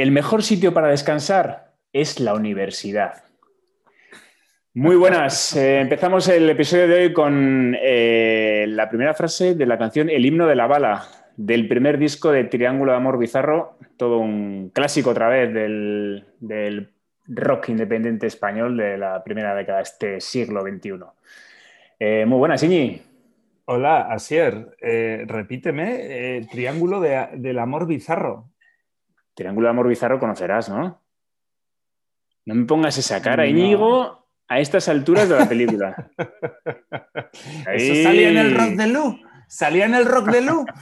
El mejor sitio para descansar es la universidad. Muy buenas. Eh, empezamos el episodio de hoy con eh, la primera frase de la canción El himno de la bala, del primer disco de Triángulo de Amor Bizarro, todo un clásico otra vez del, rock independiente español de la primera década de este siglo XXI. Eh, muy buenas, Iñi. Hola, Asier. repíteme, Triángulo del Amor Bizarro. Triángulo de Amor Bizarro conocerás, ¿no? No me pongas esa cara, Íñigo, a estas alturas de la película. Eso salía en el rock de Lu. Salía en el rock de Lu.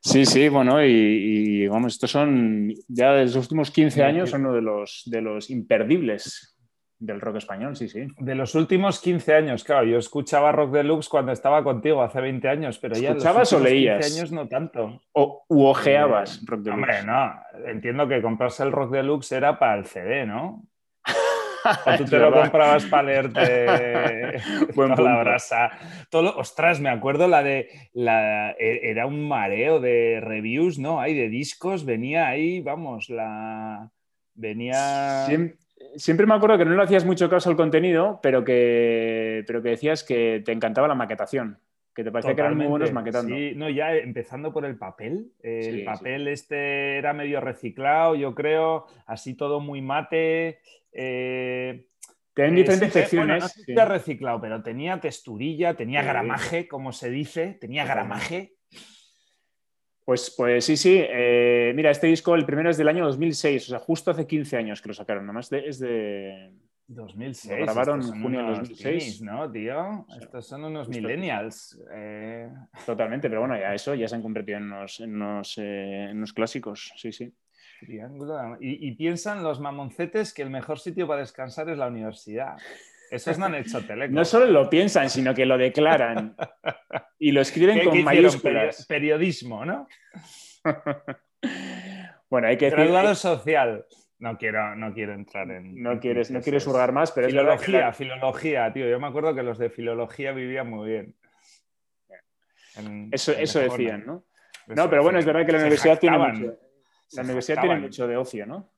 Sí, sí, bueno, y, vamos, estos son ya de los últimos 15 años, son uno de los, de los imperdibles del rock español, sí, sí. De los últimos 15 años, claro, yo escuchaba Rock Deluxe cuando estaba contigo hace 20 años, pero ya ¿Escuchabas o leías? 15 años no tanto. O u ojeabas Rock Deluxe. Hombre, no, entiendo que comprarse el Rock Deluxe era para el CD, ¿no? O tú te lo comprabas para leerte Buen la brasa. Todo ostras, me acuerdo la de. La, e, era un mareo de reviews, ¿no? Hay de discos, venía ahí, vamos, la. Venía siempre me acuerdo que no le hacías mucho caso al contenido, pero que, pero que decías que te encantaba la maquetación, que te parecía que eran muy buenos maquetando. Sí, no, ya empezando por el papel. el papel este era medio reciclado, yo creo, así todo muy mate. Eh, Tienen diferentes secciones. no sé reciclado, pero tenía texturilla, tenía gramaje, como se dice, tenía gramaje. Pues, pues sí, sí. Eh, mira, este disco, el primero es del año 2006, o sea, justo hace 15 años que lo sacaron, nomás es de... 2006. Lo grabaron en junio de 2006. ¿no, tío? Estos son unos millennials. Eh. Totalmente, pero bueno, ya eso ya se han convertido en unos, en unos, eh, clásicos, sí, sí. Triángulo. Y, y, piensan los mamoncetes que el mejor sitio para descansar es la universidad. Esos no han hecho teleco. No solo lo piensan, sino que lo declaran. Y lo escriben con mayúsculas. Periodismo, ¿no? bueno, hay que decir. Graduado social. No quiero, no quiero entrar en. No quieres, no quieres hurgar más, pero filología, filología, tío. Yo me acuerdo que los de filología vivían muy bien. eso, eso decían, ¿no? no, pero bueno, es verdad que la universidad tiene mucho. La universidad tiene mucho de ocio, ¿no?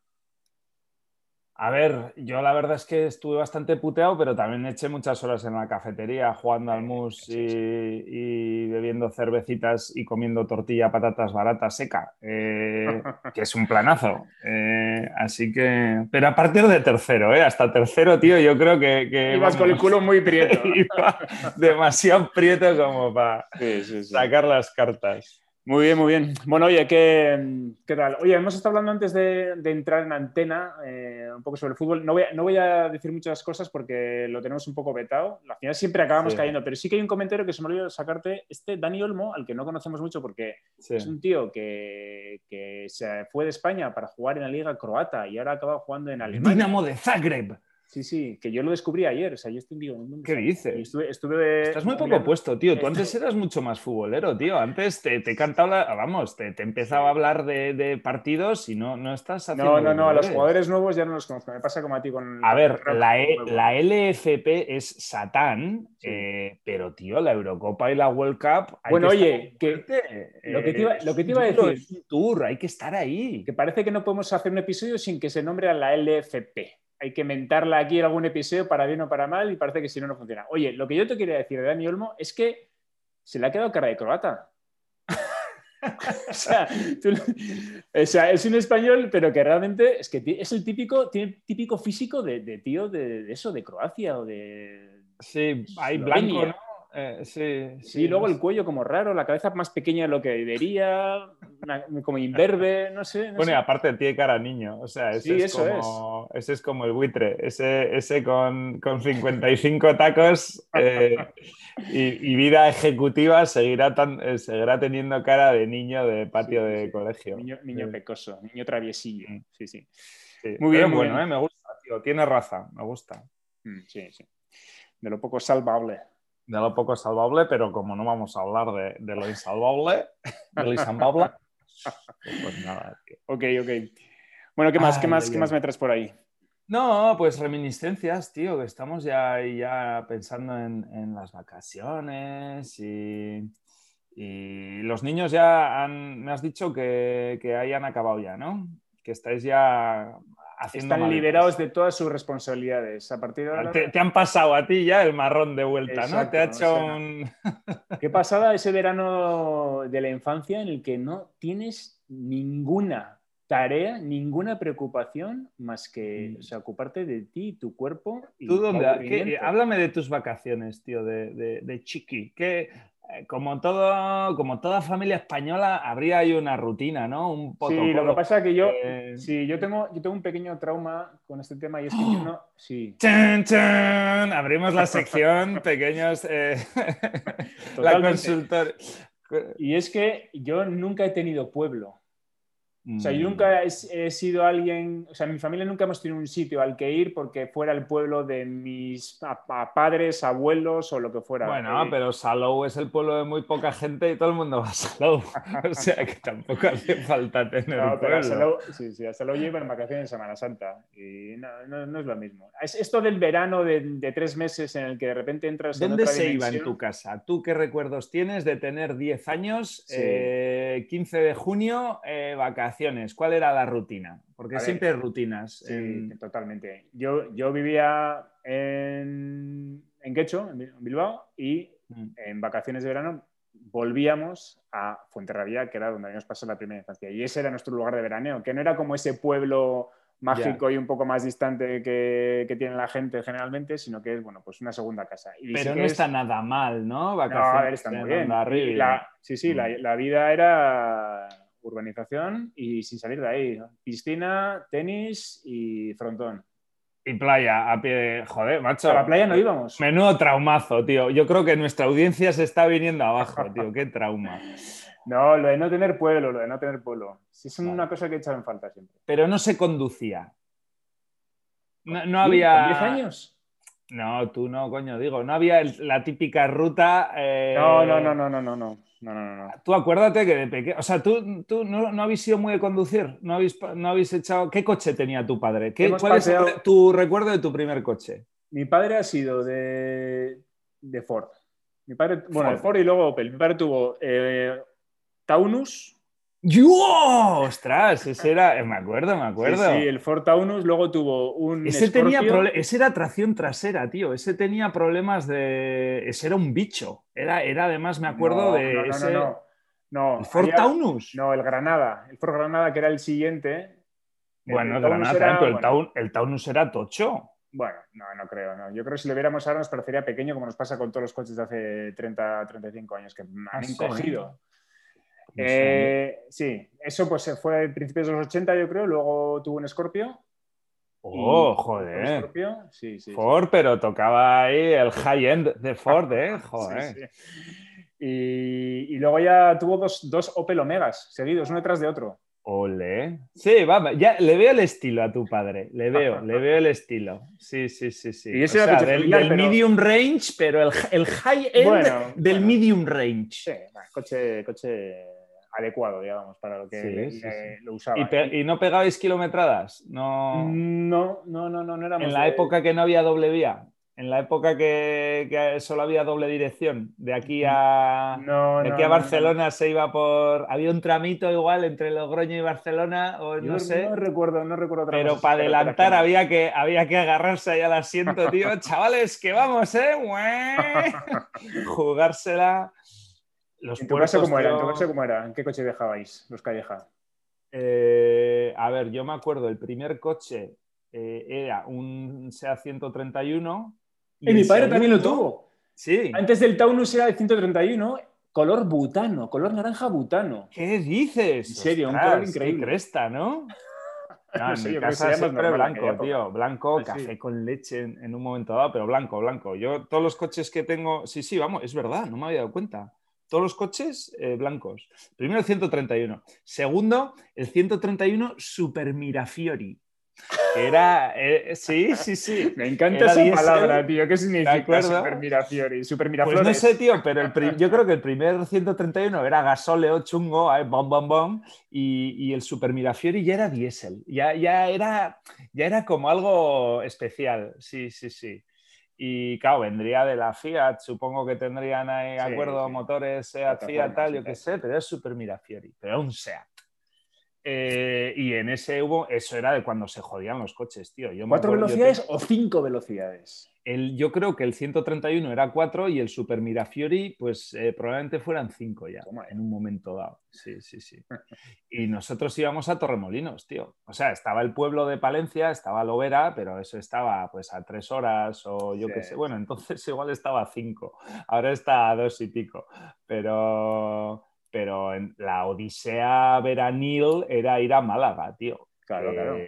A ver, yo la verdad es que estuve bastante puteado, pero también eché muchas horas en la cafetería jugando al mus y, bebiendo cervecitas y comiendo tortilla, patatas baratas seca, eh, que es un planazo. Eh, así que, pero a partir de tercero, ¿eh? hasta tercero, tío, yo creo que... que Ibas con el culo muy prieto. demasiado prieto como para sacar las cartas. Muy bien, muy bien. Bueno, oye, ¿qué, qué tal? Oye, hemos estado hablando antes de, entrar en antena eh, un poco sobre el fútbol. No voy, a, no voy, a, decir muchas cosas porque lo tenemos un poco vetado. Al final siempre acabamos cayendo, pero sí que hay un comentario que se me olvidó sacarte. Este Dani Olmo, al que no conocemos mucho porque es un tío que, que, se fue de España para jugar en la liga croata y ahora acaba jugando en Alemania. Dinamo de Zagreb. Sí, sí, que yo lo descubrí ayer. O sea, yo estoy digo, ¿Qué dices? Estuve, Estás muy poco puesto, tío. Tú antes eras mucho más futbolero, tío. Antes te, te cantaba, vamos, te, te, empezaba a hablar de, partidos y no, no estás haciendo. No, no, no, a los jugadores nuevos ya no los conozco. Me pasa como a ti con. A ver, la, e, la, LFP es Satán, eh, pero, tío, la Eurocopa y la World Cup. bueno, oye, que, lo, que te iba, lo que te iba a decir. Es un tour, hay que estar ahí. Que parece que no podemos hacer un episodio sin que se nombre a la LFP hay que mentarla aquí en algún episodio para bien o para mal y parece que si no, no funciona. Oye, lo que yo te quería decir de Dani Olmo es que se le ha quedado cara de croata. o, sea, es un español, pero que realmente es que es el típico, tiene típico físico de, tío de, eso, de Croacia o de. Sí, hay blanco, ¿no? Eh, sí, sí, luego el cuello como raro, la cabeza más pequeña de lo que debería, como imberbe, no sé. bueno, y aparte tiene cara niño, o sea, ese, es, como, ese es como el buitre, ese, ese con, con 55 tacos eh, y, vida ejecutiva seguirá, tan, eh, seguirá teniendo cara de niño de patio de colegio. Niño, pecoso, niño traviesillo, mm. sí, sí. Muy bien, bueno, me gusta, tío, tiene raza, me gusta. Mm, sí, sí. De lo poco salvable de lo poco salvable, pero como no vamos a hablar de, de lo insalvable, de lo insalvable, pues nada, tío. Ok, ok. Bueno, ¿qué más, ¿qué más, ¿qué más me traes por ahí? No, pues reminiscencias, tío, que estamos ya, ya pensando en, en las vacaciones y, y, los niños ya han, me has dicho que, que hayan acabado ya, ¿no? que estáis ya haciendo. Están liberados de todas sus responsabilidades. A partir de ahora... te, han pasado a ti ya el marrón de vuelta, ¿no? Te ha hecho un. Qué pasada ese verano de la infancia en el que no tienes ninguna tarea, ninguna preocupación más que Mm. o sea, ocuparte de ti, tu cuerpo. Y ¿Tú tu dónde? qué- háblame de tus vacaciones, tío, de, de- de chiqui. Como, todo, como toda familia española, habría ahí una rutina, ¿no? Un Sí, lo que pasa es que yo, Eh, sí, yo tengo, yo tengo un pequeño trauma con este tema y es que yo no, sí, Chan, chan. Abrimos la sección, pequeños. eh, la consultor. y es que yo nunca he tenido pueblo. O sea, yo Mm. nunca he, he sido alguien, o sea, en mi familia nunca hemos tenido un sitio al que ir porque fuera el pueblo de mis a- a padres, abuelos o lo que fuera. Bueno, Eh, pero Salou es el pueblo de muy poca gente y todo el mundo va a Salou. O sea que tampoco hace falta tener No, pero pueblo. hasta luego, sí, sí, llevo en vacaciones en Semana Santa y no, no- no es lo mismo. Es esto del verano de, de tres meses en el que de repente entras en ¿Dónde otra se iba en dimensión. tu casa? ¿Tú qué recuerdos tienes de tener 10 años, Sí. eh, 15 de junio, eh, vacaciones? ¿Cuál era la rutina? Porque ver, siempre hay rutinas. Sí, en- totalmente. Yo, yo vivía en, en Quecho, en Bil- en Bilbao, y Mm. en vacaciones de verano volvíamos a Fuenterrabía, que era donde habíamos pasado la primera infancia. Y ese era nuestro lugar de veraneo, que no era como ese pueblo mágico y un poco más distante que, que tiene la gente generalmente, sino que es, bueno, pues una segunda casa. Y Pero no es- está nada mal, ¿no? No, Vacaciones a ver, está muy en bien. La- sí, sí, la, Mm. la vida era urbanización y sin salir de ahí. Piscina, tenis y frontón. Y playa, a pie de... Joder, macho. A la playa no íbamos. Menudo traumazo, tío. Yo creo que nuestra audiencia se está viniendo abajo, tío. Qué trauma. No, lo de no tener pueblo, lo de no tener pueblo. Sí, es Vale. una cosa que he echado en falta siempre. Pero no se conducía. No, no ¿Tú, había... ¿Con 10 años? No, tú no, coño, digo, no había el- la típica ruta. eh, No, no, no, no, no, no, no. No, no, no. Tú acuérdate que de pequeño. O sea, tú, tú no, no habéis sido muy de conducir. No habéis, no habéis echado. ¿Qué coche tenía tu padre? ¿Qué, ¿Cuál es paseado- tu recuerdo de tu primer coche? Mi padre ha sido de, de Ford. Mi padre, bueno, Ford y luego Opel. Mi padre tuvo eh, Taunus. ¡Yo! ¡Ostras! Ese era. eh, Me acuerdo, me acuerdo. Sí, sí, el Ford Taunus. Luego tuvo un Ese tenía Scorpio. prole- ese era tracción trasera, tío. Ese tenía problemas de. Ese era un bicho. Era, era además, me acuerdo No, de. No, no, ese... no, no. No, ¿El Ford había- Taunus? No, el Granada. El Ford Granada, que era el siguiente. bueno, el Granada era, pero el, bueno, el Taunus era tocho. Bueno, no, no creo. No. Yo creo que si lo viéramos ahora nos parecería pequeño, como nos pasa con todos los coches de hace 30, 35 años que han encogido. Sé. Eh, sí, eso pues se fue a principios de los 80, yo creo. Luego tuvo un Scorpio. Oh, joder. un Scorpio, sí, sí. sí. Ford, pero tocaba ahí el high-end de Ford, ¿eh? Joder. Sí, sí. Y, y luego ya tuvo dos, dos Opel Omegas seguidos, uno detrás de otro. Ole. Sí, vamos, ya le veo el estilo a tu padre. Le veo, le veo el estilo. Sí, sí, sí, sí. Y ese O era sea, coche del, familiar, del pero- medium range, pero el, el high-end Bueno, del bueno. medium range. Sí, va, coche, coche adecuado, digamos, para lo que Sí, le- sí, le- sí. lo usaba. ¿Y, no pegabais kilometradas? No. No, no, no, no, no éramos En la de- época que no había doble vía. En la época que, que solo había doble dirección. De aquí a. No, De aquí a no. Barcelona se iba por. Había un tramito igual entre Logroño y Barcelona, o Yo no sé. no recuerdo, no recuerdo otra pero para adelantar había que, había que agarrarse ahí al asiento, tío. Chavales, que vamos, ¿eh? Jugársela. Los ¿En tu caso cómo era? ¿En tu caso cómo era? ¿En qué coche dejabais los Calleja? eh, a ver, yo me acuerdo, el primer coche eh, era un SEAT 131. Y mi padre también lo tuvo. Sí. Antes del Taunus era el 131, color butano, color naranja butano. ¿Qué dices? En serio, un color increíble. cresta, ¿no? No, No en sé, mi casa siempre blanco, tío. Blanco, café con leche en, en un momento dado, pero blanco, blanco. Yo, todos los coches que tengo, sí, sí, vamos, es verdad, no me había dado cuenta. Todos los coches eh, blancos. Primero el 131. Segundo, el 131 Super Mirafiori. Que era, eh, sí, sí, sí. Me encanta Era esa palabra, tío. ¿Qué significa? Super Mirafiori? Super Pues no sé, tío, pero el yo creo que el primer 131 era gasóleo chungo, eh, bom, bom, bom, y, y el Super Mirafiori ya era diésel, ya, ya, era, ya era como algo especial, sí, sí, sí. Y claro, vendría de la Fiat, supongo que tendrían ahí Sí, acuerdo sí. motores, Seat, Fiat, tal, yo qué sé, pero es Super Mirafiori, pero era un Seat. Eh, y en ese hubo, eso era de cuando se jodían los coches, tío. ¿Cuatro velocidades o cinco velocidades? El, yo creo que el 131 era 4 y el Super Mirafiori, pues eh, probablemente fueran 5 ya, en un momento dado. Sí, sí, sí. Y nosotros íbamos a Torremolinos, tío. O sea, estaba el pueblo de Palencia, estaba Lovera, pero eso estaba pues a 3 horas o yo qué sé. Bueno, entonces igual estaba a 5, ahora está a 2 y pico. Pero, pero en la odisea veranil era ir a Málaga, tío. Claro, claro.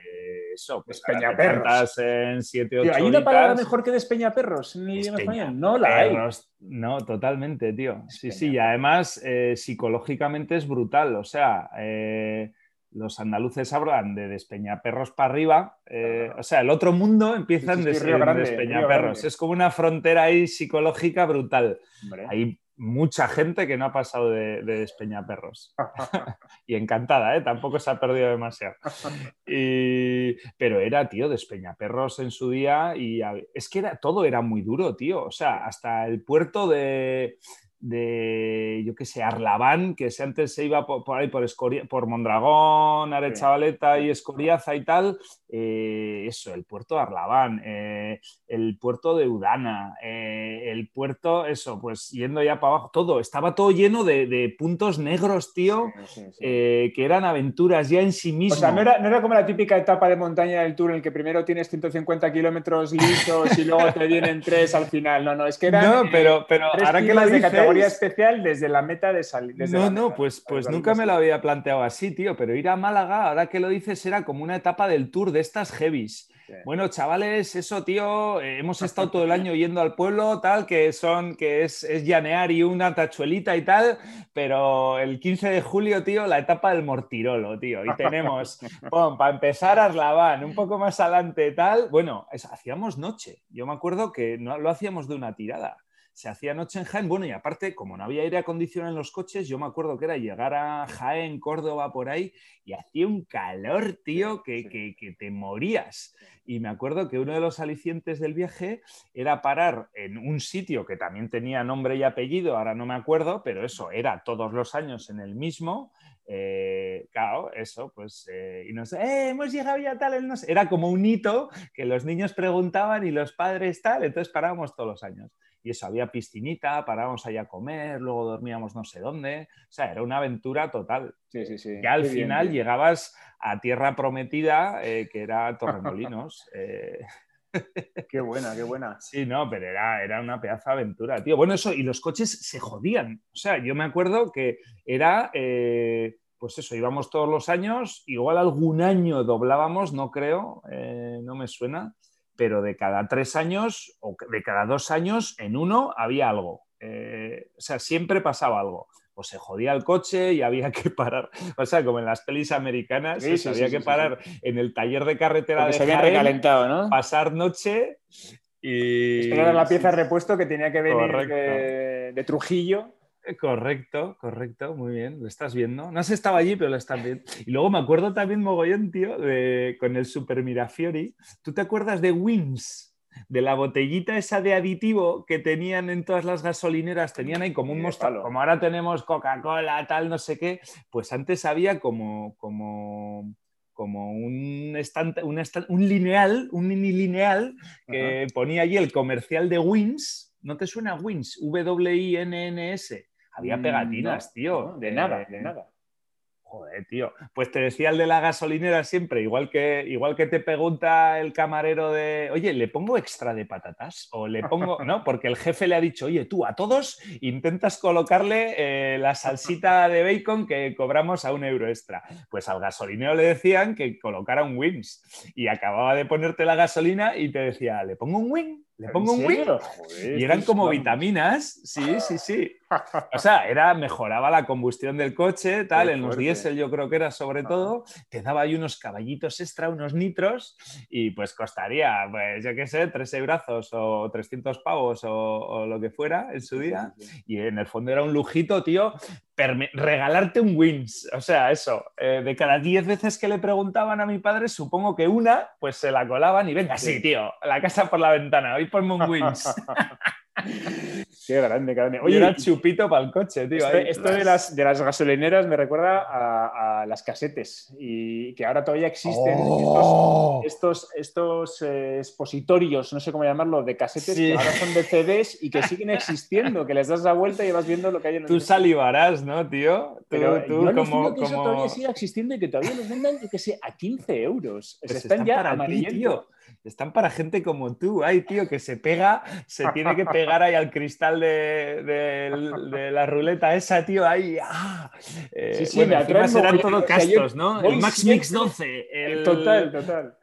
Eso, pues Despeñaperros. en 7, 8 ¿Hay una palabra mejor que despeñaperros en el idioma español? No la hay. No, totalmente, tío. Sí, sí, y además eh, psicológicamente es brutal. O sea, eh, los andaluces hablan de despeñaperros para arriba. Eh, o sea, el otro mundo empieza en, despeñaperros. Es como una frontera ahí psicológica brutal. Ahí mucha gente que no ha pasado de, de Despeñaperros. y encantada, ¿eh? Tampoco se ha perdido demasiado. Pero era, tío, Despeñaperros en su día y es que era, todo era muy duro, tío. O sea, hasta el puerto de, de, yo qué sé, Arlabán, que antes se iba por, ahí por, por Mondragón, Arechavaleta y Escoriaza y tal, eh, eso, el puerto de Arlabán, eh, el puerto de Udana, eh, el puerto, eso, pues yendo ya para abajo, todo, estaba todo lleno de, puntos negros, tío, que eran aventuras ya en sí mismos. O sea, no era, como la típica etapa de montaña del Tour en el que primero tienes 150 kilómetros listos y luego te vienen tres al final, no, no, es que eran... No, pero, pero ahora que lo dices, especial desde la meta de salir. No, no, pues, pues nunca me lo había planteado así, tío, pero ir a Málaga, ahora que lo dices, era como una etapa del tour de estas heavies. Bueno, chavales, eso, tío, eh, hemos estado todo el año yendo al pueblo, tal, que son, que es, es llanear y una tachuelita y tal, pero el 15 de julio, tío, la etapa del Mortirolo, tío, y tenemos, para empezar, Arlabán, un poco más adelante, tal, bueno, hacíamos noche, yo me acuerdo que no lo hacíamos de una tirada se hacía noche en Jaén. Bueno, y aparte, como no había aire acondicionado en los coches, yo me acuerdo que era llegar a Jaén, Córdoba, por ahí, y hacía un calor, tío, que, que, te morías. Y me acuerdo que uno de los alicientes del viaje era parar en un sitio que también tenía nombre y apellido, ahora no me acuerdo, pero eso era todos los años en el mismo. Eh, claro, eso, pues, eh, y nos, eh, hemos llegado ya tal, era como un hito que los niños preguntaban y los padres tal, entonces parábamos todos los años y eso, había piscinita, parábamos allá a comer, luego dormíamos no sé dónde, o sea, era una aventura total. Sí, sí, sí. Y al final llegabas a tierra prometida, eh, que era Torremolinos. Eh. Qué buena, qué buena. Sí, no, pero era, era una pedazo de aventura, tío. Bueno, eso, y los coches se jodían. O sea, yo me acuerdo que era, eh, pues eso, íbamos todos los años, igual algún año doblábamos, no creo, no me suena, pero de cada tres años o de cada dos años, en uno había algo. Eh, o sea, siempre pasaba algo. O se jodía el coche y había que parar. O sea, como en las pelis americanas, había que parar en el taller de carretera de se había recalentado, ¿no? Pasar noche y. Esperar la pieza de repuesto que tenía que venir de Trujillo. Correcto, correcto, muy bien, lo estás viendo. No se estaba allí, pero lo estás viendo. Y luego me acuerdo también, mogollón, tío, de, con el Super Mirafiori. ¿Tú te acuerdas de Wings? De la botellita esa de aditivo que tenían en todas las gasolineras, tenían ahí como un mostalo. Como ahora tenemos Coca-Cola, tal, no sé qué. Pues antes había como, como, como un, un, lineal, un mini lineal que ponía allí el comercial de Wins. ¿No te suena Wins? W-I-N-N-S había mm, pegatinas, tío. de nada, de nada. Joder, tío. Pues te decía el de la gasolinera siempre, igual que, igual que te pregunta el camarero de, oye, ¿le pongo extra de patatas? O le pongo, ¿no? Porque el jefe le ha dicho, oye, tú a todos intentas colocarle eh, la salsita de bacon que cobramos a un euro extra. Pues al gasolinero le decían que colocara un wings y acababa de ponerte la gasolina y te decía, ¿le pongo un wing? ¿Le pongo un wing? y eran como vitaminas, sí, sí, sí. O sea, era, mejoraba la combustión del coche, tal, en los diésel yo creo que era sobre todo, te daba ahí unos caballitos extra, unos nitros, y pues costaría, pues yo qué sé, tres brazos o 300 pavos o, lo que fuera en su día, y en el fondo era un lujito, tío, regalarte un wins. O sea, eso, eh, de cada 10 veces que le preguntaban a mi padre, supongo que una, pues se la colaban y venga, sí, tío, la casa por la ventana, hoy un wins. Qué grande, grande. Oye, era chupito para el coche, tío. Esto, de, las, de las gasolineras me recuerda las casetes y que ahora todavía existen ¡Oh! estos, estos, estos, eh, expositorios, no sé cómo llamarlo, de casetes que ahora son de CDs y que siguen existiendo, que les das la vuelta y vas viendo lo que hay en el Tú salivarás, ¿no, tío? Tú, Pero tú yo como, alucino que eso todavía siga existiendo y que todavía los vendan, yo que sé, a 15 euros. O sea, Pues están, ya para ti, amarillentos. Están para gente como tú. Ay, tío, que se pega, se tiene que pegar ahí al cristal de, de- de la ruleta esa, tío. Ahí. ¡ah! Eh, Sí, sí, bueno, me encima serán mogollón. todo O sea, yo castos, ¿no? El Max Mix 12. El, Total, total.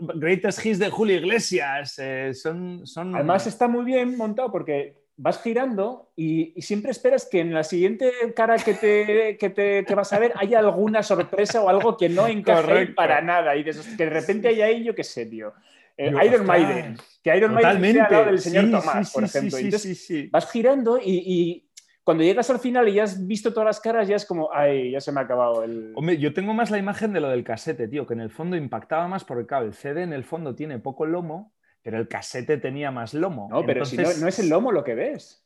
Greatest Hits de Julio Iglesias. eh, son, son. Además está muy bien montado porque vas girando y, y siempre esperas que en la siguiente cara que, te, que, te- que vas a ver haya alguna sorpresa o algo que no encaje para nada y de- que de repente haya ahí, yo qué sé, tío. Eh, Yo, Iron Maiden, que Iron Maiden al lado del señor Sí, Tomás, sí, por sí, ejemplo. sí, Entonces, sí, sí. vas girando y, y cuando llegas al final y ya has visto todas las caras, ya es como, ay, ya se me ha acabado el... Hombre, yo tengo más la imagen de lo del casete, tío, que en el fondo impactaba más porque, claro, el CD en el fondo tiene poco lomo, pero el casete tenía más lomo. No, pero si no, no es el lomo lo que ves.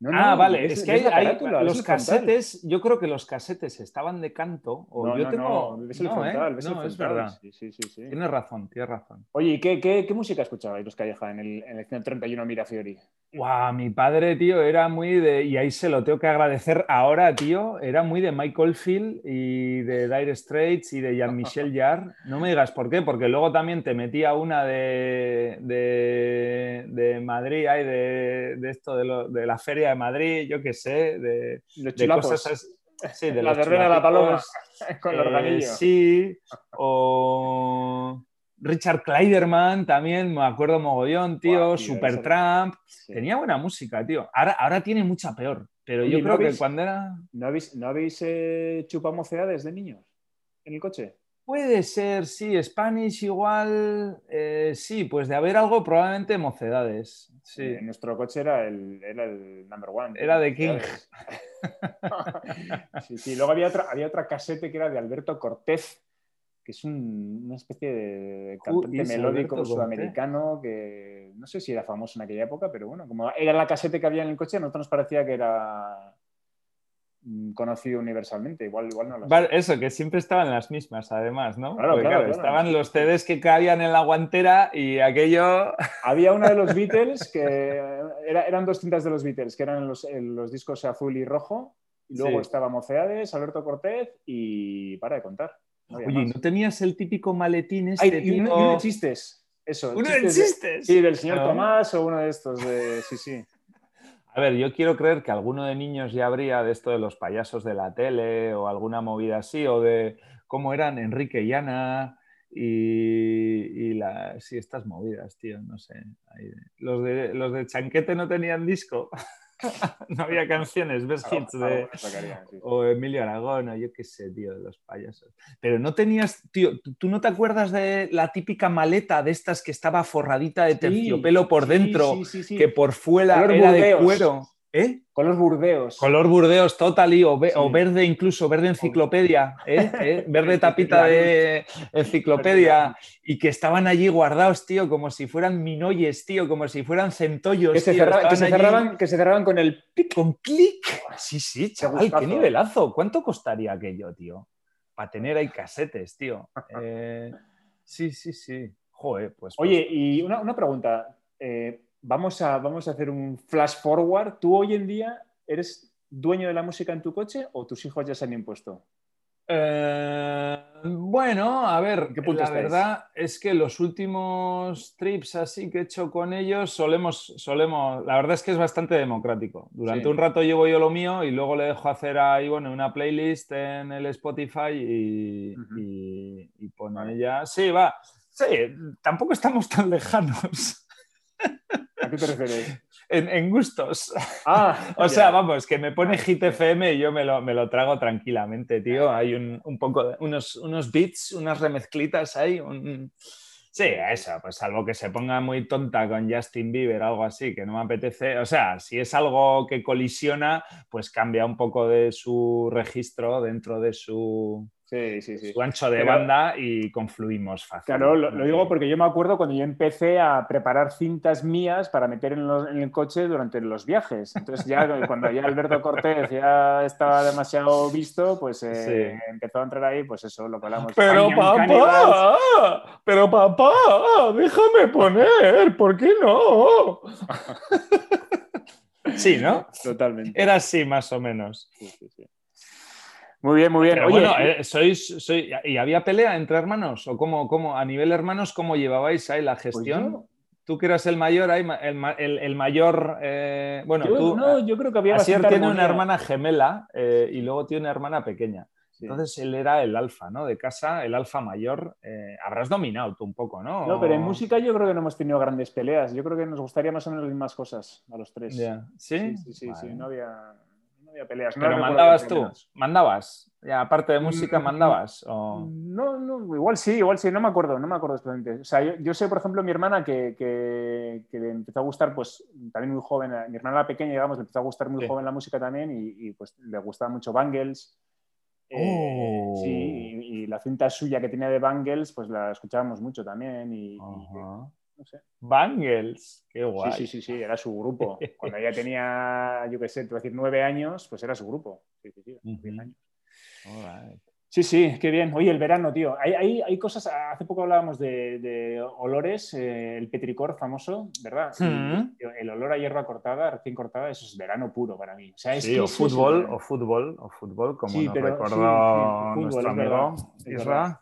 No, ah, no, vale, es que hay, la hay- carátula, los frontal. casetes, yo creo que los casetes estaban de canto, o No, yo no, tengo... no, ves el ¿eh? frontal, ves el No, es verdad. Sí, sí, sí. Tienes razón, tienes razón. Oye, ¿y qué, qué, qué música escuchabais los Calleja en el, en el 131 Mirafiori? Guau, mi padre, tío, era muy de, y ahí se lo tengo que agradecer ahora, tío, era muy de Michael Field y de Dire Straits y de Jean-Michel Jarre. No me digas por qué, porque luego también te metía una de, de, de Madrid, ahí de, de esto, de, lo- de la Feria de Madrid, yo qué sé, de, Los de cosas. Sí, de la verbena de la paloma con el eh, organillo. sí, o Richard Kleiderman también, me acuerdo mogollón, tío, Guau, tío, Supertramp. Sí. Tenía buena música, tío. Ahora, ahora tiene mucha peor, pero yo ¿no creo que cuando era... ¿No habéis, no habéis eh, chupado mocedades de niños en el coche? Puede ser, sí, Spanish igual, eh, sí, pues de haber algo probablemente mocedades. Sí. Eh, nuestro coche era el, era el number one. Era de King. Sí, sí. Luego había otra, había otra casete que era de Alberto Cortés, que es un- una especie de cantante melódico Alberto sudamericano que no sé si era famoso en aquella época, pero bueno, como era la casete que había en el coche, a nosotros nos parecía que era mm, conocido universalmente. Igual, igual no lo. Vale, Eso, que siempre estaban las mismas, además, ¿no? Claro, claro, claro. Estaban los. CDs que cabían en la guantera y aquello... Había una de los Beatles que era- eran dos cintas de los Beatles, que eran los, en los discos azul y rojo. Y luego Sí. estaba Moceades, Alberto Cortés y para de contar. Oye. ¿no tenías el típico maletín Ay, este, y, uno, y uno de chistes. Eso. ¿Uno de de- chistes? sí, del señor No. Tomás o uno de estos. De, sí, sí. A ver, yo quiero creer que alguno de niños ya habría de esto de los payasos de la tele o alguna movida así, o de cómo eran Enrique y Ana y, y la, sí, estas movidas, tío, no sé. Ahí- Los de, los de Chanquete no tenían disco, no había canciones, ves hits de, sí. o Emilio Aragón, o yo qué sé, tío, de los payasos. Pero no tenías, tío, ¿tú- ¿tú no te acuerdas de la típica maleta de estas que estaba forradita de Sí, terciopelo por dentro, sí, sí, sí. que por fuera era de cuero? ¿Eh? Color burdeos. Color burdeos totally o, ve- Sí. o verde incluso, verde enciclopedia, ¿eh? ¿Eh? verde tapita de enciclopedia y que estaban allí guardados, tío, como si fueran minoyes, tío, como si fueran centollos, que se, tío, cerra- que se cerraban, que se cerraban con el pic. con clic. Sí, sí, chaval, gustazo. qué nivelazo. ¿Cuánto costaría aquello, tío? Para tener ahí casetes, tío. Eh, sí, sí, sí. Joder, pues... pues- Oye, y una, una pregunta. Eh, vamos, a, vamos a hacer un flash forward. ¿Tú hoy en día eres dueño de la música en tu coche o tus hijos ya se han impuesto? Eh, bueno, a ver, ¿En qué punto la estáis? verdad es que los últimos trips así que he hecho con ellos solemos, solemos, la verdad es que es bastante democrático. Durante Sí. un rato llevo yo lo mío y luego le dejo hacer ahí, bueno, una playlist en el Spotify y, y pone ya, sí, va, sí, tampoco estamos tan lejanos ¿A qué te refieres? en, en gustos. Ah, O ya. sea, vamos, que me pone Hit FM y yo me lo, me lo trago tranquilamente, tío. Hay un, un poco de, unos, unos beats, unas remezclitas ahí. un- Sí, eso, pues salvo que se ponga muy tonta con Justin Bieber, algo así, que no me apetece. O sea, si es algo que colisiona, pues cambia un poco de su registro dentro de su, Sí, sí, sí. su ancho de banda y confluimos fácil. Claro, lo, lo, digo porque yo me acuerdo cuando yo empecé a preparar cintas mías para meter en, los, en el coche durante los viajes. Entonces ya cuando ya Alberto Cortés ya estaba demasiado visto, pues eh, sí. empezó a entrar ahí, pues eso, lo que hablamos. Pero papá, pero papá, déjame poner, ¿por qué no? sí, ¿no? Totalmente. Era así más o menos. Sí, sí, sí. Muy bien, muy bien. Pero Oye, bueno, eh, sois, sois, ¿y había pelea entre hermanos? ¿O cómo, cómo, a nivel hermanos, cómo llevabais ahí la gestión? Pues tú que eras el mayor, el, el, el mayor. Eh, bueno, yo, tú. No, yo creo que había Asier tiene armonía. una hermana gemela eh, y luego tiene una hermana pequeña. Sí. Entonces él era el alfa, ¿no? De casa, el alfa mayor. Eh, habrás dominado tú un poco, ¿no? No, pero en música yo creo que no hemos tenido grandes peleas. Yo creo que nos gustaría más o menos las mismas cosas a los tres. Yeah. ¿Sí? Sí, sí, sí, vale. sí. No había no había peleas. No Pero mandabas tú, mandabas. Ya, aparte de música, mandabas. ¿O? No, no, igual sí, igual sí, no me acuerdo, no me acuerdo exactamente. O sea, yo, yo sé, por ejemplo, mi hermana que, que, que, le empezó a gustar, pues también muy joven, mi hermana era pequeña, digamos, le empezó a gustar muy sí. joven la música también y, y, pues le gustaba mucho Bangles. Eh, oh. sí, y, y, la cinta suya que tenía de Bangles, pues la escuchábamos mucho también y, uh -huh. No sé. Bangles, qué guay. Sí, sí, sí, sí, era su grupo. Cuando ella tenía, yo qué sé, te voy a decir, nueve años, pues era su grupo. Sí, sí, sí, uh -huh. años. Right. Sí, sí, qué bien. Oye, el verano, tío. Hay, hay, hay cosas, hace poco hablábamos de, de olores, eh, el petricor famoso, ¿verdad? Mm -hmm. el olor a hierba cortada, recién cortada, eso es verano puro para mí. O, sea, es sí, que o fútbol, es... o fútbol, o fútbol, como sí, nos pero, recordó sí, fútbol, nuestro amigo Isra.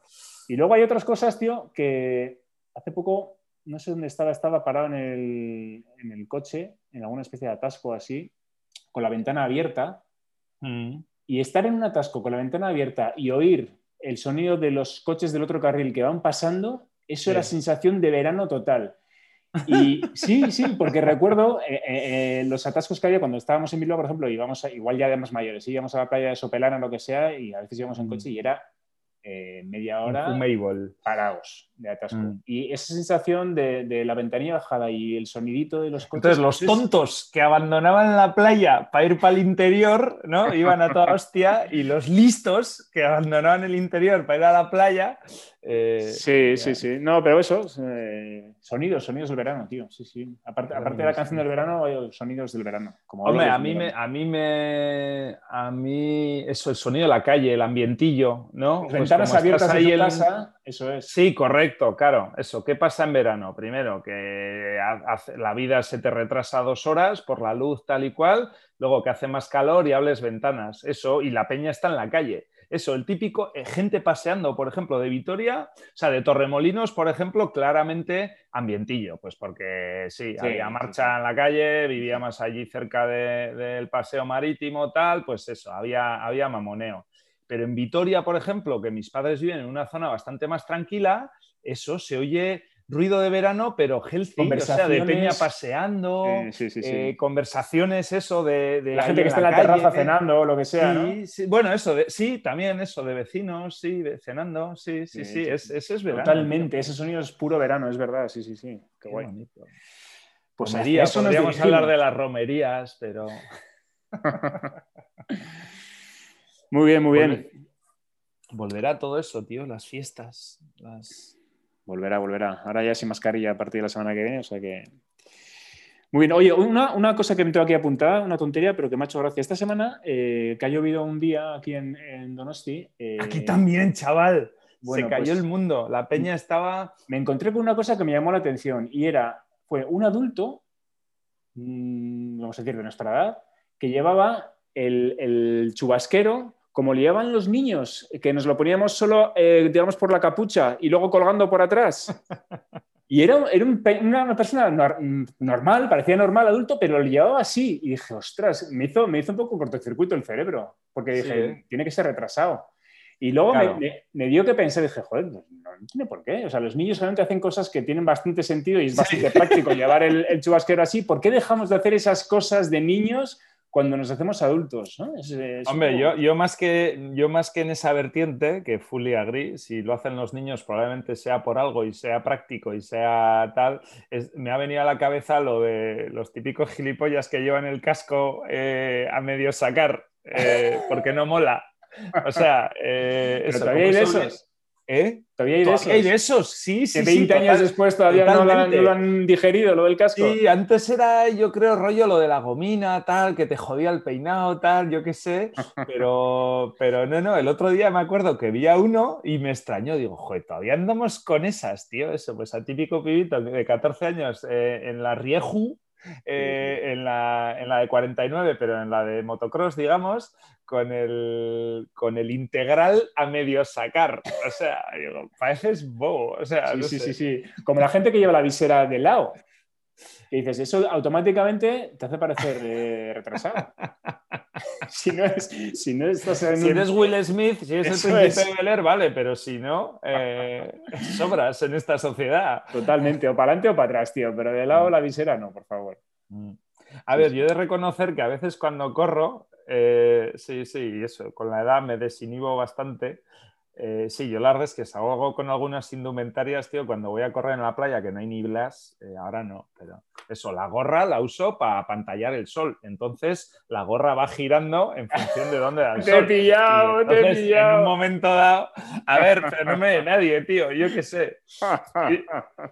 Y luego hay otras cosas, tío, que hace poco, no sé dónde estaba, estaba parado en el, en el coche, en alguna especie de atasco así, con la ventana abierta. Mm y estar en un atasco con la ventana abierta y oír el sonido de los coches del otro carril que van pasando, eso sí. era sensación de verano total. Y sí, sí, porque recuerdo eh, eh, los atascos que había cuando estábamos en Bilbao, por ejemplo, íbamos a, igual ya de más mayores, íbamos a la playa de Sopelana o lo que sea, y a veces íbamos en coche y era eh, media hora parados de atasco. Mm. Y esa sensación de, de, la ventanilla bajada y el sonidito de los coches. Entonces, los tontos que abandonaban la playa para ir para el interior, ¿no? Iban a toda hostia, y los listos que abandonaban el interior para ir a la playa. Eh, sí, ya. sí, sí. No, pero eso, eh, sonidos, sonidos del verano, tío. Sí, sí. Aparte, aparte de la canción del verano, hay sonidos del verano. Como Hombre, a mí, me, a mí me. A mí, eso, el sonido de la calle, el ambientillo, ¿no? Pues ventanas abiertas ahí en casa, eso es. Sí, correcto, claro. Eso. ¿Qué pasa en verano? Primero, que la vida se te retrasa dos horas por la luz tal y cual. Luego, que hace más calor y hables ventanas. Eso, y la peña está en la calle eso, el típico, eh, gente paseando, por ejemplo, de Vitoria, o sea, de Torremolinos, por ejemplo, claramente ambientillo, pues porque sí, sí había marcha sí, sí. en la calle, vivíamos allí cerca de, del paseo marítimo, tal, pues eso, había, había mamoneo. Pero en Vitoria, por ejemplo, que mis padres viven en una zona bastante más tranquila, eso se oye ruido de verano, pero healthy, o sea, de peña paseando, sí, sí, sí, eh, conversaciones, eso de... de la gente que está en la, la terraza cenando o lo que sea, ¿no? bueno, eso, de, sí, también eso, de vecinos, sí, de, cenando, sí, sí, sí, es, ese es verano. Totalmente, ese sonido es puro verano, es verdad, sí, sí, sí, qué, qué guay. Bonito. Pues Romería, eso podríamos hablar de las romerías, pero... muy bien, muy bien. Volverá todo eso, tío, las fiestas, las Volverá, volverá. Ahora ya sin mascarilla a partir de la semana que viene, o sea que. Muy bien. Oye, una, una cosa que me tengo aquí apuntada, una tontería, pero que me ha hecho gracia. Esta semana, eh, que ha llovido un día aquí en, en Donosti. Eh, aquí también, chaval. Bueno, Se cayó pues, el mundo. La peña estaba. Me encontré con una cosa que me llamó la atención y era, fue un adulto, mmm, vamos a decir de nuestra edad, que llevaba el, el chubasquero como liaban los niños, que nos lo poníamos solo, eh, digamos, por la capucha y luego colgando por atrás. Y era, era un, una persona normal, parecía normal, adulto, pero lo llevaba así. Y dije, ostras, me hizo, me hizo un poco cortocircuito el cerebro, porque dije, sí. tiene que ser retrasado. Y luego claro. me, me, me, dio que pensar, dije, joder, no, no, tiene por qué. O sea, los niños realmente hacen cosas que tienen bastante sentido y es bastante sí. práctico llevar el, el chubasquero así. ¿Por qué dejamos de hacer esas cosas de niños cuando nos hacemos adultos. ¿no? Es, es Hombre, yo, yo, más que, yo más que en esa vertiente, que fully agree, si lo hacen los niños probablemente sea por algo y sea práctico y sea tal, es, me ha venido a la cabeza lo de los típicos gilipollas que llevan el casco eh, a medio sacar, eh, porque no mola. O sea, eh, eso, todavía como hay de eso- esos. ¿Eh? Todavía hay de esos. hay de esos, sí, sí. que sí, 20 años total- después todavía no lo han digerido, lo del casco. Sí, antes era, yo creo, rollo lo de la gomina, tal, que te jodía el peinado, tal, yo qué sé. Pero, pero no, no, el otro día me acuerdo que vi a uno y me extrañó. Digo, joder, todavía andamos con esas, tío. Eso, pues a típico pibito de 14 años eh, en la Rieju, eh, en, la, en la de 49, pero en la de motocross, digamos, con el, con el integral a medio sacar. O sea, digo, pareces bobo. O sea, Sí, no sí, sé. sí, sí. Como la gente que lleva la visera de lado. Que dices, eso automáticamente te hace parecer eh, retrasado. si, no es, si no estás en Si un- eres Will Smith, si eres Eso el príncipe es. de Bel Air, vale, pero si no, eh, sobras en esta sociedad. Totalmente, o para adelante o para atrás, tío. Pero de lado la visera no, por favor. A ver, yo he de reconocer que a veces cuando corro, eh, sí, sí, eso, con la edad me desinhibo bastante. Eh, sí, yo la verdad es que salgo con algunas indumentarias, tío, cuando voy a correr en la playa, que no hay ni blas, eh, ahora no, pero eso, la gorra la uso para pantallar el sol. Entonces, la gorra va girando en función de dónde da el Te he sol. pillado, Y te he entonces, En pillado. un momento dado, a ver, pero no me de nadie, tío, yo qué sé.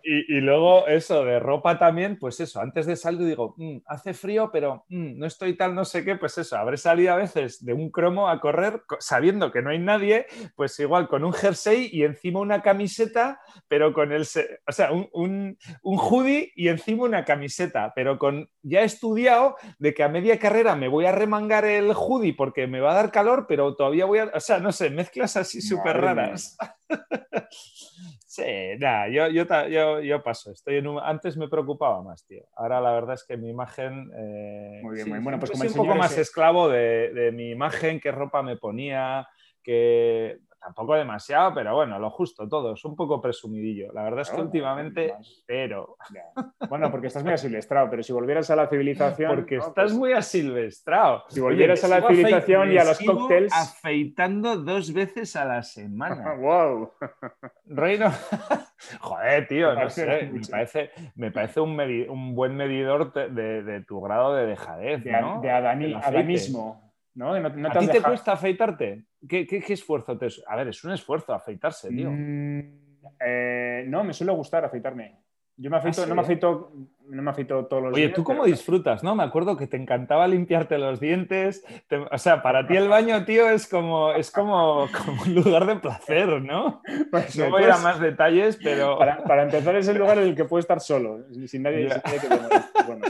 Y, y luego eso, de ropa también, pues eso, antes de salir digo, "Mm, hace frío, pero mm, no estoy tal, no sé qué, pues eso, habré salido a veces de un cromo a correr co- sabiendo que no hay nadie, pues igual con un jersey y encima una camiseta, pero con el, o sea, un, un, un hoodie y encima una camiseta, pero con, ya he estudiado de que a media carrera me voy a remangar el hoodie porque me va a dar calor, pero todavía voy a, o sea, no sé, mezclas así súper raras. Sí, nada, yo, yo, yo, yo paso. Estoy en un- Antes me preocupaba más, tío. Ahora la verdad es que mi imagen. eh, Muy bien, sí, muy bueno, pues como soy un poco más esclavo de, de mi imagen, qué ropa me ponía, que tampoco demasiado, pero bueno, lo justo todo. Es un poco presumidillo. La verdad es que No, últimamente, pero. Bueno, porque estás muy asilvestrado, pero si volvieras a la civilización. Porque estás Pues- muy asilvestrado. Si volvieras a la civilización y a los cócteles- Afeitando dos veces a la semana. ¡Wow! Reino. Joder, tío, no sé. Me parece, me parece un, medi- un buen medidor de, tu grado de dejadez. De, ¿no? de adanismo. ¿no? ¿A ti te cuesta afeitarte? ¿Qué, qué- qué esfuerzo te.? A ver, es un esfuerzo afeitarse, tío. Mm, eh, no, me suele gustar afeitarme. Yo me afeito, ¿Ah, sí? no me afeito, no me afeito todos los Oye, días. ¿tú cómo pero- disfrutas, no? Me acuerdo que te encantaba limpiarte los dientes. te- o sea, para ti el baño, tío, es como, es como, como un lugar de placer, ¿no? Pues, No voy a ir a entonces, más detalles, pero. para, para empezar es el lugar en el que puedo estar solo, sin nadie, sin nadie que te moleste. Bueno,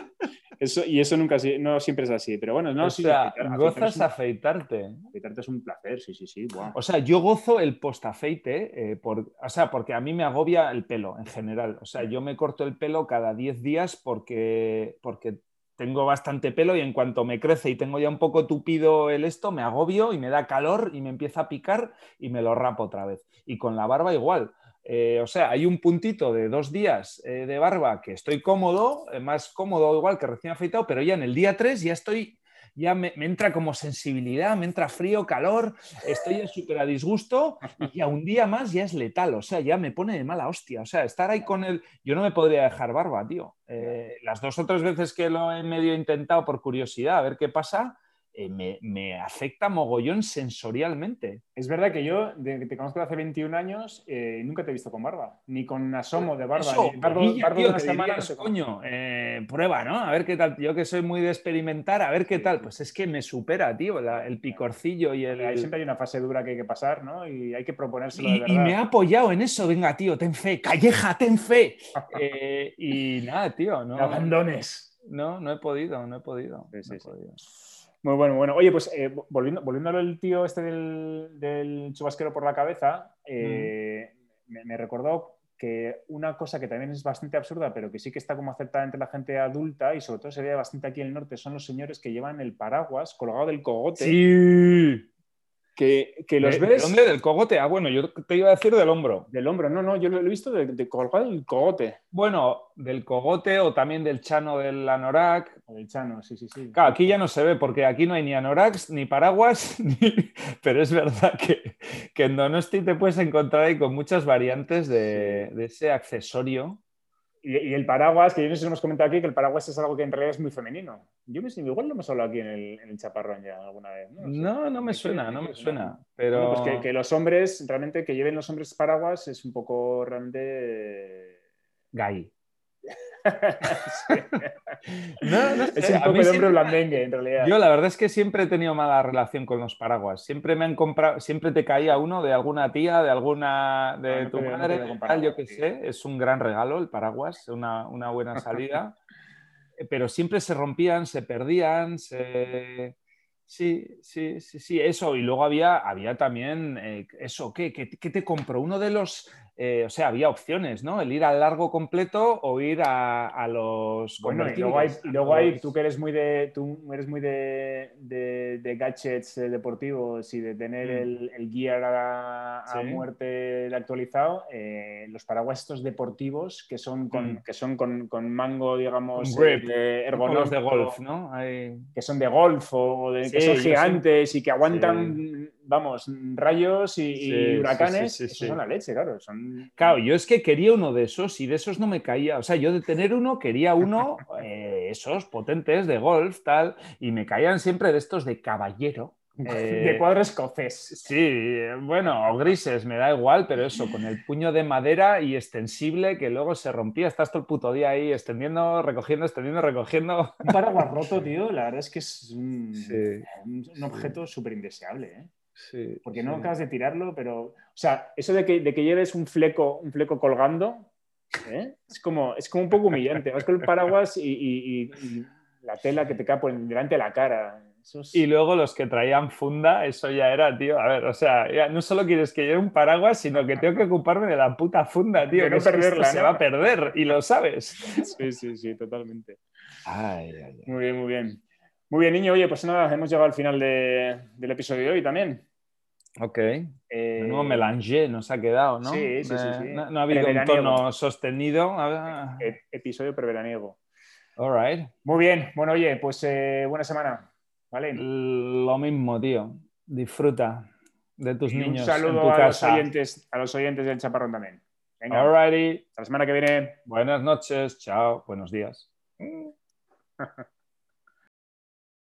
eso, y eso nunca no siempre es así, pero bueno, no, o sea, afeitar- afeitar gozas es un- afeitarte. afeitarte es un placer, sí, sí, sí. guau. O sea, yo gozo el postafeite, eh, por, o sea, porque a mí me agobia el pelo en general. O sea, yo me corto el pelo cada 10 días porque, porque tengo bastante pelo y en cuanto me crece y tengo ya un poco tupido el esto, me agobio y me da calor y me empieza a picar y me lo rapo otra vez. Y con la barba igual. Eh, o sea, hay un puntito de dos días eh, de barba que estoy cómodo, eh, más cómodo igual que recién afeitado, pero ya en el día 3 ya estoy, ya me, me entra como sensibilidad, me entra frío, calor, estoy ya súper a disgusto y ya un día más ya es letal, o sea, ya me pone de mala hostia, o sea, estar ahí con el... Yo no me podría dejar barba, tío. Eh, las dos o tres veces que lo he medio intentado por curiosidad, a ver qué pasa, eh, me, me afecta mogollón sensorialmente. Es verdad que yo, desde que te conozco de hace 21 años, eh, nunca te he visto con barba, ni con asomo de barba. Eso, ni barba, boquilla, barba de tío, una semana, dirías, no sé cómo. coño, eh, prueba, ¿no? A ver qué tal. Yo que soy muy de experimentar, a ver qué tal. Pues es que me supera, tío, la- el picorcillo y el... Ahí siempre hay una fase dura que hay que pasar, ¿no? Y hay que proponérselo de Y, verdad. y me ha apoyado en eso, venga, tío, ten fe, calleja, ten fe. Eh, y nada, tío, no, abandones. no, no he podido, no he podido. Sí, sí, no he sí. podido. Muy bueno, bueno. Oye, pues eh, volviendo, volviendo al tío este del, del chubasquero por la cabeza, eh, me, me recordó que una cosa que también es bastante absurda, pero que sí que está como aceptada entre la gente adulta y sobre todo se ve bastante aquí en el norte, son los señores que llevan el paraguas colgado del cogote, Sí. Que, que los ¿De- ves ¿De dónde? ¿Del cogote? Ah, bueno, yo te iba a decir del hombro. del hombro. No, no, yo lo he visto de, de colgado del cogote. Bueno, del cogote o también del chano del anorak. O del chano, sí, sí, sí. Claro, aquí ya no se ve porque aquí no hay ni anoraks, ni paraguas, ni- pero es verdad que, que en Donosti te puedes encontrar ahí con muchas variantes de, de ese accesorio. Y, el paraguas, que yo no sé si hemos comentado aquí, que el paraguas es algo que en realidad es muy femenino. Yo me igual lo hemos hablado aquí en el, chaparrón ya alguna vez. No, no, me suena, no me suena. Pero... pues que, los hombres, realmente, que lleven los hombres paraguas es un poco realmente... Gay. no, no Es un poco de hombre blandengue, en realidad. Yo la verdad es que siempre he tenido mala relación con los paraguas. Siempre me han comprado, siempre te caía uno de alguna tía, de alguna, de tu madre, yo que sé. Es un gran regalo el paraguas, una, una buena salida. Pero siempre se rompían, se perdían, se Sí, sí, sí, sí, eso. Y luego había, había también eh, eso, ¿qué, ¿qué, te compro? Uno de los, eh, o sea, había opciones, ¿no? El ir al largo completo o ir a, los... Bueno, y luego, hay, y luego hay, tú que eres muy de, tú eres muy de, de, gadgets eh, deportivos y de tener mm. el, el, gear a, muerte actualizado, los paraguas estos deportivos que son con, mm. que son con, con mango, digamos, ergonómicos de golf, ¿no? Que son de golf o de que son gigantes y que aguantan, vamos, rayos y, huracanes. Eso son la leche, claro. Son... Claro, yo es que quería uno de esos y de esos no me caía. O sea, yo de tener uno quería uno, eh, esos potentes de golf, tal, y me caían siempre de estos de caballero de eh, cuadro escocés. Sí, bueno, o grises, me da igual, pero eso, con el puño de madera y extensible que luego se rompía. Estás todo el puto día ahí extendiendo, recogiendo, extendiendo, recogiendo. Un paraguas roto, tío, la verdad es que es un, objeto súper indeseable, ¿eh? Sí, Porque no acabas de tirarlo, pero. O sea, eso de que, de que lleves un fleco, un fleco colgando, ¿eh? es, como, es como un poco humillante. Vas con el paraguas y, la tela que te cae por delante de la cara. Y luego los que traían funda, eso ya era, tío. A ver, o sea, ya no solo quieres que lleve un paraguas, sino que tengo que ocuparme de la puta funda, tío. no perderla. Se va a perder y lo sabes. Sí, sí, sí, totalmente. Muy bien, muy bien. Muy bien, niño. Oye, pues nada, hemos llegado al final del episodio de hoy también. Ok. Eh... Nuevo melange nos ha quedado, ¿no? Sí, sí, sí. No, ha habido un tono sostenido. E-, episodio preveraniego. All right. Muy bien. Bueno, oye, pues eh, buena semana. Lo mismo, tío. Disfruta de tus niños. Un saludo a, Los oyentes, a los oyentes del Chaparrón también. Venga, Alrighty. Hasta la semana que viene. Buenas noches. Chao. Buenos días.